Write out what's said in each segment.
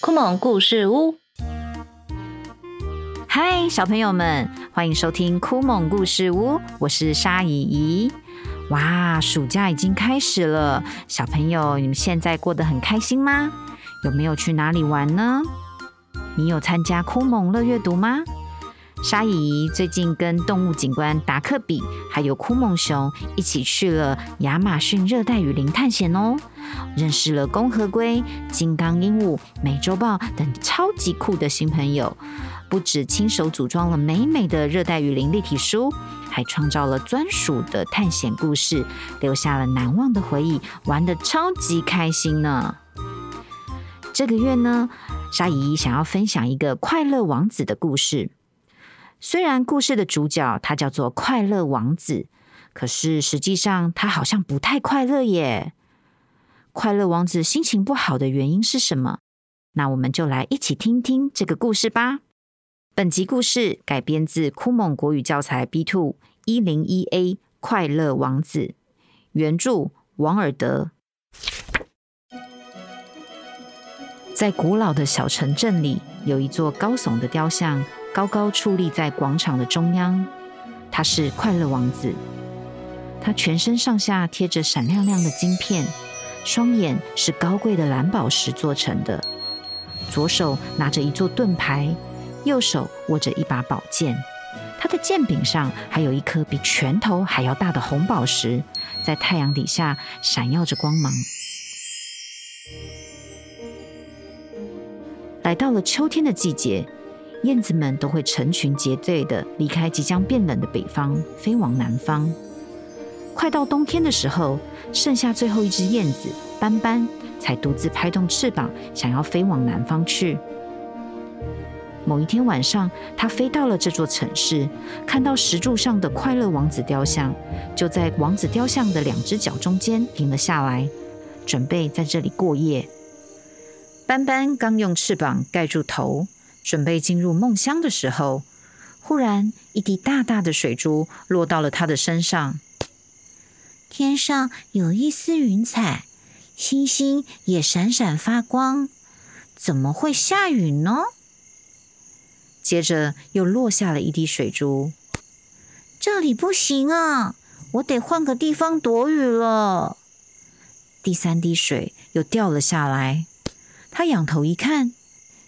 酷萌故事屋，嗨，小朋友们，欢迎收听酷萌故事屋，我是沙姨姨。哇，暑假已经开始了，小朋友，你们现在过得很开心吗？有没有去哪里玩呢？你有参加酷萌乐阅读吗？沙姨最近跟动物警官达克比还有酷萌熊一起去了亚马逊热带雨林探险哦，认识了公河龟、金刚鹦鹉、美洲豹等超级酷的新朋友。不止亲手组装了美美的热带雨林立体书，还创造了专属的探险故事，留下了难忘的回忆，玩得超级开心呢。这个月呢，沙姨想要分享一个快乐王子的故事。虽然故事的主角他叫做快乐王子，可是实际上他好像不太快乐耶。快乐王子心情不好的原因是什么？那我们就来一起听听这个故事吧。本集故事改编自酷蒙国语教材 B Two 一零一 A《快乐王子》，原著王尔德。在古老的小城镇里，有一座高耸的雕像。高高矗立在广场的中央，他是快乐王子。他全身上下贴着闪亮亮的晶片，双眼是高贵的蓝宝石做成的。左手拿着一座盾牌，右手握着一把宝剑。他的剑柄上还有一颗比拳头还要大的红宝石，在太阳底下闪耀着光芒。来到了秋天的季节。燕子们都会成群结队的离开即将变冷的北方，飞往南方。快到冬天的时候，剩下最后一只燕子斑斑，才独自拍动翅膀，想要飞往南方去。某一天晚上，它飞到了这座城市，看到石柱上的快乐王子雕像，就在王子雕像的两只脚中间停了下来，准备在这里过夜。斑斑刚用翅膀盖住头。准备进入梦乡的时候，忽然一滴大大的水珠落到了他的身上。天上有一丝云彩，星星也闪闪发光。怎么会下雨呢？接着又落下了一滴水珠。这里不行啊，我得换个地方躲雨了。第三滴水又掉了下来。他仰头一看。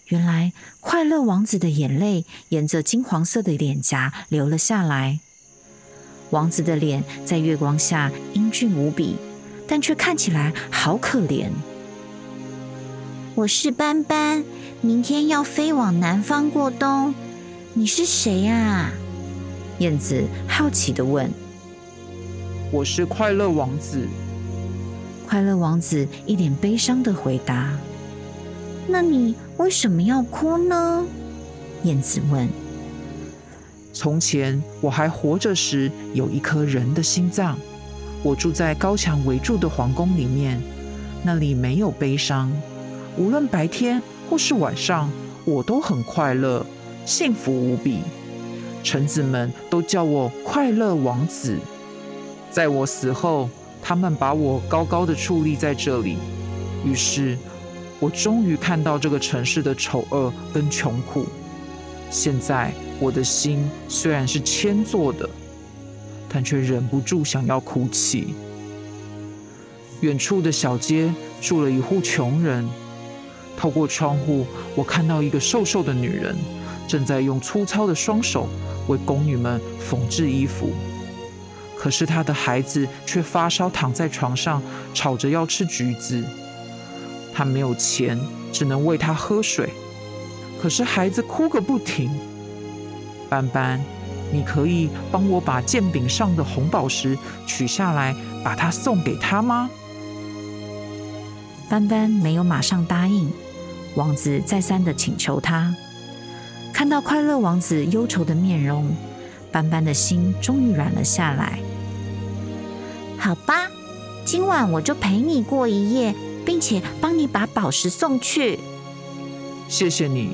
原来快乐王子的眼泪沿着金黄色的脸颊流了下来。王子的脸在月光下英俊无比，但却看起来好可怜。我是斑斑，明天要飞往南方过冬。你是谁呀？燕子好奇的问。我是快乐王子。快乐王子一脸悲伤的回答。那你为什么要哭呢？燕子问。从前我还活着时，有一颗人的心脏。我住在高墙围住的皇宫里面，那里没有悲伤。无论白天或是晚上，我都很快乐，幸福无比。臣子们都叫我快乐王子。在我死后，他们把我高高的矗立在这里。于是。我终于看到这个城市的丑恶跟穷苦。现在我的心虽然是铅做的，但却忍不住想要哭泣。远处的小街住了一户穷人。透过窗户，我看到一个瘦瘦的女人正在用粗糙的双手为宫女们缝制衣服。可是她的孩子却发烧，躺在床上，吵着要吃橘子。他没有钱，只能喂他喝水。可是孩子哭个不停。斑斑，你可以帮我把剑柄上的红宝石取下来，把它送给他吗？斑斑没有马上答应。王子再三的请求他。看到快乐王子忧愁的面容，斑斑的心终于软了下来。好吧，今晚我就陪你过一夜。并且帮你把宝石送去。谢谢你。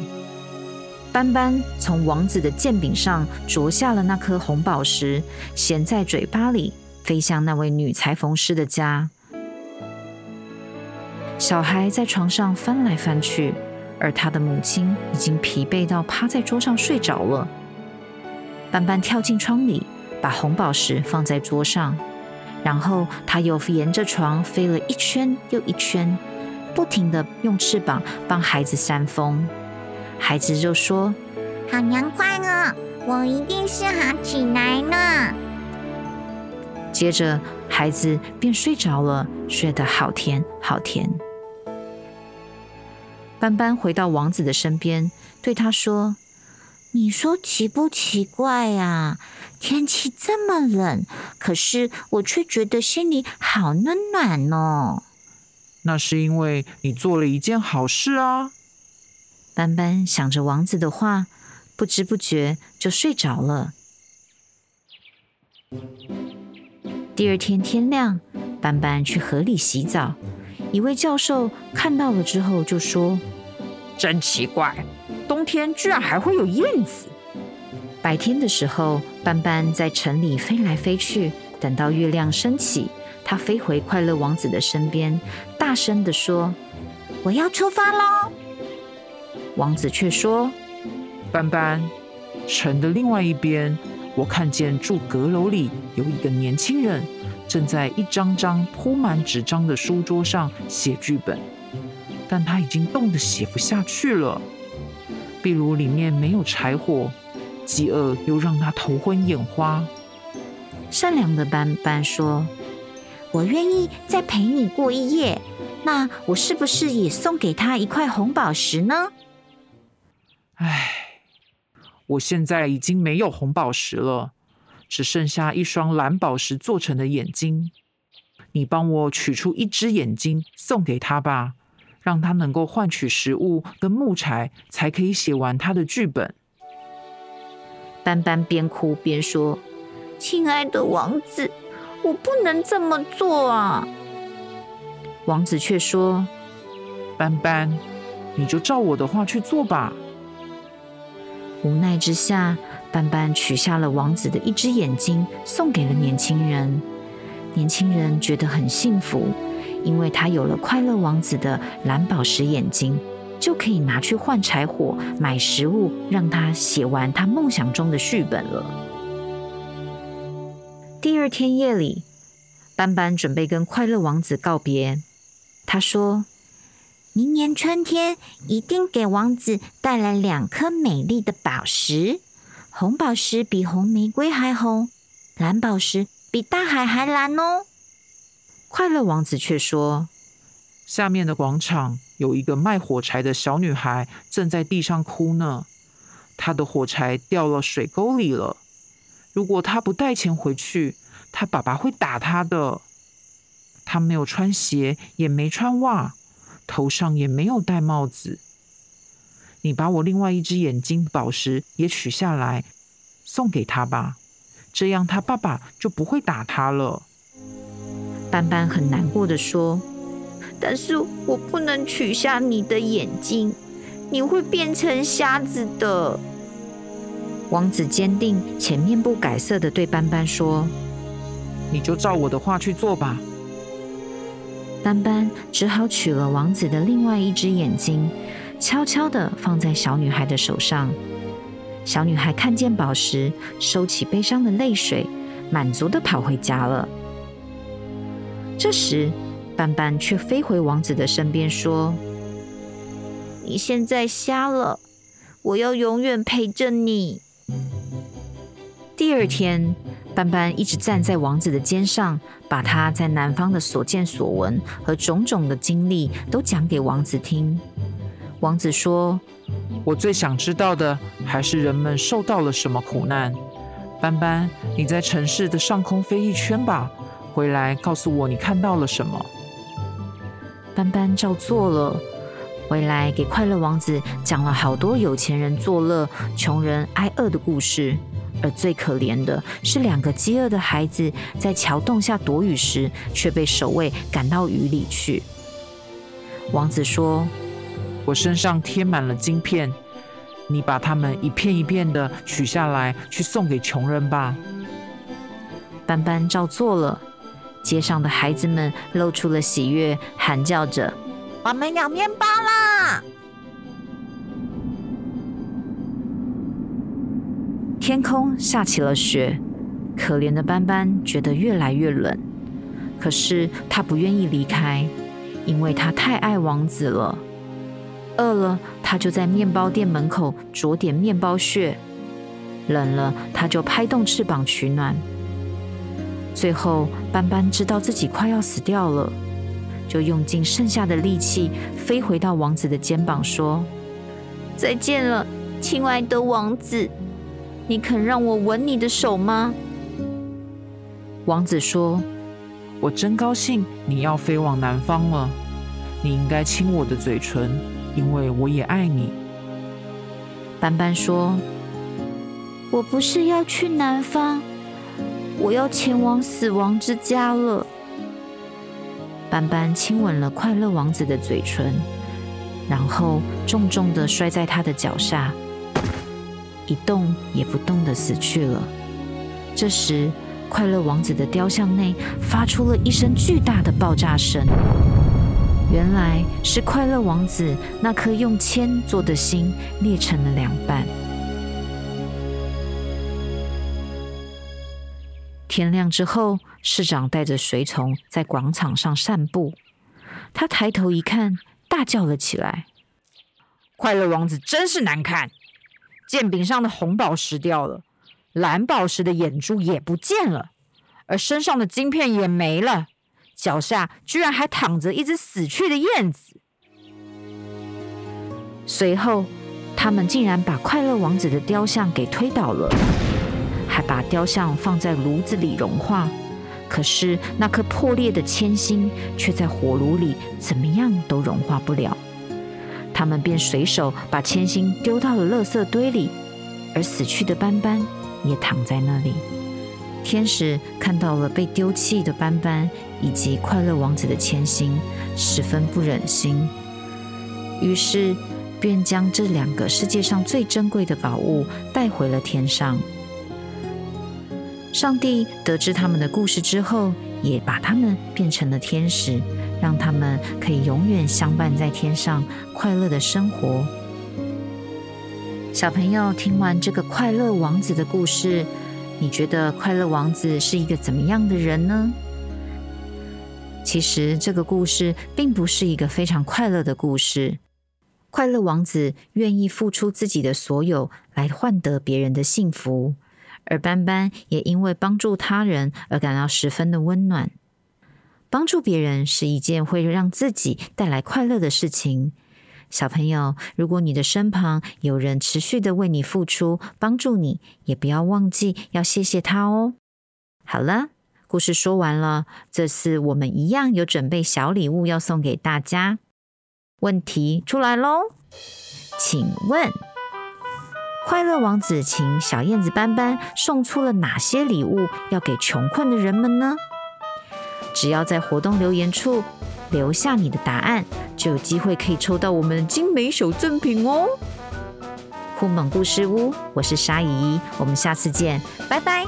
斑斑从王子的剑柄上啄下了那颗红宝石，衔在嘴巴里，飞向那位女裁缝师的家。小孩在床上翻来翻去，而他的母亲已经疲惫到趴在桌上睡着了。斑斑跳进窗里，把红宝石放在桌上，然后他又沿着床飞了一圈又一圈，不停的用翅膀帮孩子扇风。孩子就说：“好凉快哦，我一定是好起来呢。”接着，孩子便睡着了，睡得好甜好甜。斑斑回到王子的身边，对他说：“你说奇不奇怪呀？天气这么冷，可是我却觉得心里好温暖哦。那是因为你做了一件好事啊。”斑斑想着王子的话，不知不觉就睡着了。第二天天亮，斑斑去河里洗澡。一位教授看到了之后就说：“真奇怪，冬天居然还会有燕子。”白天的时候，斑斑在城里飞来飞去。等到月亮升起，他飞回快乐王子的身边，大声的说：“我要出发喽！”王子却说：“斑斑，城的另外一边，我看见住阁楼里有一个年轻人。”正在一张张铺满纸张的书桌上写剧本，但他已经冻得写不下去了。壁炉里面没有柴火，饥饿又让他头昏眼花。善良的斑斑说：“我愿意再陪你过一夜，那我是不是也送给他一块红宝石呢？”唉，我现在已经没有红宝石了。只剩下一双蓝宝石做成的眼睛，你帮我取出一只眼睛送给他吧，让他能够换取食物跟木柴，才可以写完他的剧本。斑斑边哭边说：“亲爱的王子，我不能这么做啊！”王子却说：“斑斑，你就照我的话去做吧。”无奈之下。斑斑取下了王子的一只眼睛，送给了年轻人。年轻人觉得很幸福，因为他有了快乐王子的蓝宝石眼睛，就可以拿去换柴火、买食物，让他写完他梦想中的剧本了。第二天夜里，斑斑准备跟快乐王子告别。他说：“明年春天一定给王子带来两颗美丽的宝石。”红宝石比红玫瑰还红，蓝宝石比大海还蓝哦。快乐王子却说：“下面的广场有一个卖火柴的小女孩，正在地上哭呢。她的火柴掉了水沟里了。如果她不带钱回去，她爸爸会打她的。她没有穿鞋，也没穿袜，头上也没有戴帽子。”你把我另外一只眼睛宝石也取下来，送给她吧，这样她爸爸就不会打她了。斑斑很难过的说：“但是我不能取下你的眼睛，你会变成瞎子的。”王子坚定且面不改色的对斑斑说：“你就照我的话去做吧。”斑斑只好取了王子的另外一只眼睛。悄悄地放在小女孩的手上。小女孩看见宝石，收起悲伤的泪水，满足地跑回家了。这时，斑斑却飞回王子的身边，说：“你现在瞎了，我要永远陪着你。”第二天，斑斑一直站在王子的肩上，把他在南方的所见所闻和种种的经历都讲给王子听。王子说：“我最想知道的还是人们受到了什么苦难。斑斑，你在城市的上空飞一圈吧，回来告诉我你看到了什么。”斑斑照做了，回来给快乐王子讲了好多有钱人作乐、穷人挨饿的故事。而最可怜的是两个饥饿的孩子，在桥洞下躲雨时，却被守卫赶到雨里去。王子说。我身上贴满了晶片，你把它们一片一片的取下来，去送给穷人吧。斑斑照做了，街上的孩子们露出了喜悦，喊叫着：“我们有面包啦！”天空下起了雪，可怜的斑斑觉得越来越冷。可是他不愿意离开，因为他太爱王子了。饿了，他就在面包店门口啄点面包屑；冷了，他就拍动翅膀取暖。最后，斑斑知道自己快要死掉了，就用尽剩下的力气飞回到王子的肩膀，说：“再见了，亲爱的王子，你肯让我吻你的手吗？”王子说。我真高兴你要飞往南方了，你应该亲我的嘴唇，因为我也爱你。斑斑说：“我不是要去南方，我要前往死亡之家了。”斑斑亲吻了快乐王子的嘴唇，然后重重的摔在他的脚下，一动也不动的死去了。这时。快乐王子的雕像内发出了一声巨大的爆炸声，原来是快乐王子那颗用铅做的心裂成了两半。天亮之后，市长带着随从在广场上散步，他抬头一看，大叫了起来：“快乐王子真是难看！剑柄上的红宝石掉了。”蓝宝石的眼珠也不见了，而身上的晶片也没了，脚下居然还躺着一只死去的燕子。随后，他们竟然把快乐王子的雕像给推倒了，还把雕像放在炉子里融化。可是那颗破裂的铅心却在火炉里怎么样都融化不了。他们便随手把铅心丢到了垃圾堆里，而死去的斑斑。也躺在那里。天使看到了被丢弃的斑斑以及快乐王子的铅心，十分不忍心，于是便将这两个世界上最珍贵的宝物带回了天上。上帝得知他们的故事之后，也把他们变成了天使，让他们可以永远相伴在天上，快乐的生活。小朋友听完这个快乐王子的故事，你觉得快乐王子是一个怎么样的人呢？其实这个故事并不是一个非常快乐的故事。快乐王子愿意付出自己的所有来换得别人的幸福，而斑斑也因为帮助他人而感到十分的温暖。帮助别人是一件会让自己带来快乐的事情。小朋友，如果你的身旁有人持续的为你付出、帮助你，也不要忘记要谢谢他哦。好了，故事说完了，这次我们一样有准备小礼物要送给大家。问题出来喽，请问快乐王子请小燕子斑斑送出了哪些礼物要给穷困的人们呢？只要在活动留言处。留下你的答案，就有机会可以抽到我们的精美小赠品哦！酷萌故事屋，我是沙姨，我们下次见，拜拜。